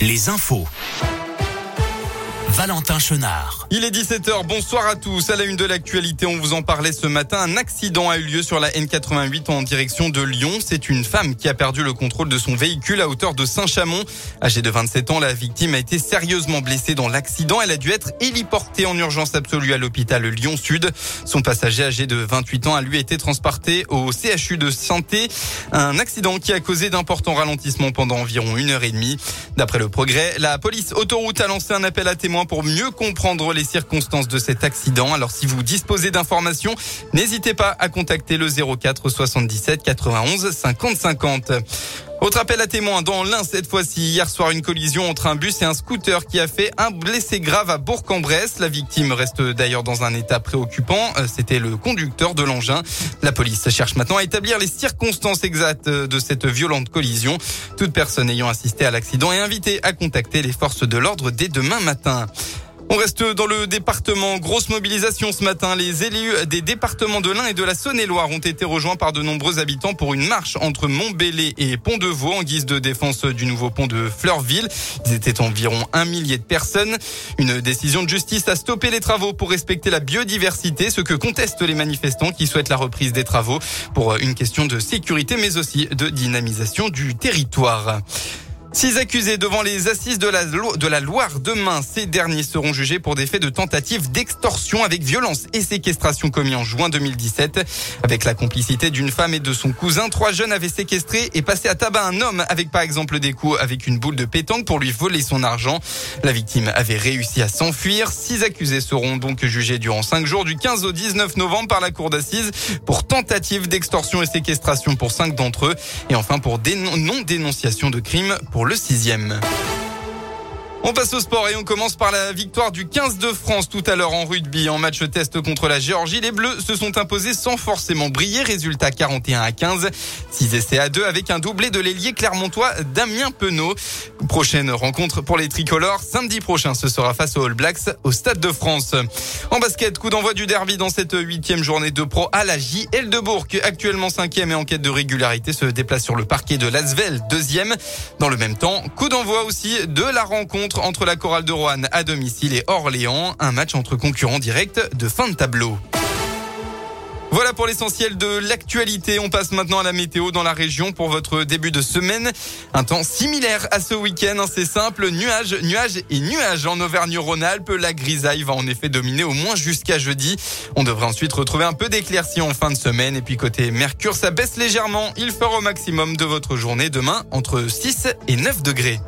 les infos. Valentin Chenard. Il est 17h, bonsoir à tous. À la une de l'actualité, on vous en parlait ce matin. Un accident a eu lieu sur la N88 en direction de Lyon. C'est une femme qui a perdu le contrôle de son véhicule à hauteur de Saint-Chamond. Âgée de 27 ans, la victime a été sérieusement blessée dans l'accident. Elle a dû être héliportée en urgence absolue à l'hôpital Lyon-Sud. Son passager âgé de 28 ans a lui été transporté au CHU de santé. Un accident qui a causé d'importants ralentissements pendant environ une heure et demie. D'après le progrès, la police autoroute a lancé un appel à témoins pour mieux comprendre les circonstances de cet accident. Alors si vous disposez d'informations, n'hésitez pas à contacter le 04 77 91 50 50. Autre appel à témoins dans l'Ain cette fois-ci. Hier soir, une collision entre un bus et un scooter qui a fait un blessé grave à Bourg-en-Bresse. La victime reste d'ailleurs dans un état préoccupant. Euh, c'était le conducteur de l'engin. La police cherche maintenant à établir les circonstances exactes de cette violente collision. Toute personne ayant assisté à l'accident est invitée à contacter les forces de l'ordre dès demain matin. On reste dans le département. Grosse mobilisation ce matin. Les élus des départements de l'Ain et de la Saône-et-Loire ont été rejoints par de nombreux habitants pour une marche entre Montbéliard et Pont-de-Vaux en guise de défense du nouveau pont de Fleurville. Ils étaient environ un millier de personnes. Une décision de justice a stoppé les travaux pour respecter la biodiversité, ce que contestent les manifestants qui souhaitent la reprise des travaux pour une question de sécurité mais aussi de dynamisation du territoire. Six accusés devant les assises de la, de la Loire demain. Ces derniers seront jugés pour des faits de tentative d'extorsion avec violence et séquestration commis en juin 2017. Avec la complicité d'une femme et de son cousin, trois jeunes avaient séquestré et passé à tabac un homme avec par exemple des coups avec une boule de pétanque pour lui voler son argent. La victime avait réussi à s'enfuir. Six accusés seront donc jugés durant cinq jours du 15 au 19 novembre par la cour d'assises pour tentative d'extorsion et séquestration pour cinq d'entre eux et enfin pour non-dénonciation de crime pour le sixième. On passe au sport et on commence par la victoire du 15 de France tout à l'heure en rugby. En match test contre la Géorgie, les Bleus se sont imposés sans forcément briller. Résultat 41 à 15. 6 essais à 2 avec un doublé de l'ailier clermontois Damien Penaud. Prochaine rencontre pour les tricolores. Samedi prochain, ce sera face aux All Blacks au Stade de France. En basket, coup d'envoi du derby dans cette huitième journée de pro à la JL de Bourg. Actuellement cinquième et en quête de régularité se déplace sur le parquet de Lasvel, deuxième. Dans le même temps, coup d'envoi aussi de la rencontre entre la chorale de Rouen à domicile et Orléans, un match entre concurrents directs de fin de tableau. Voilà pour l'essentiel de l'actualité. On passe maintenant à la météo dans la région pour votre début de semaine. Un temps similaire à ce week-end. Hein, c'est simple. Nuages, nuages et nuages en Auvergne-Rhône-Alpes. La grisaille va en effet dominer au moins jusqu'à jeudi. On devrait ensuite retrouver un peu d'éclaircie en fin de semaine. Et puis côté Mercure, ça baisse légèrement. Il fera au maximum de votre journée demain entre 6 et 9 degrés.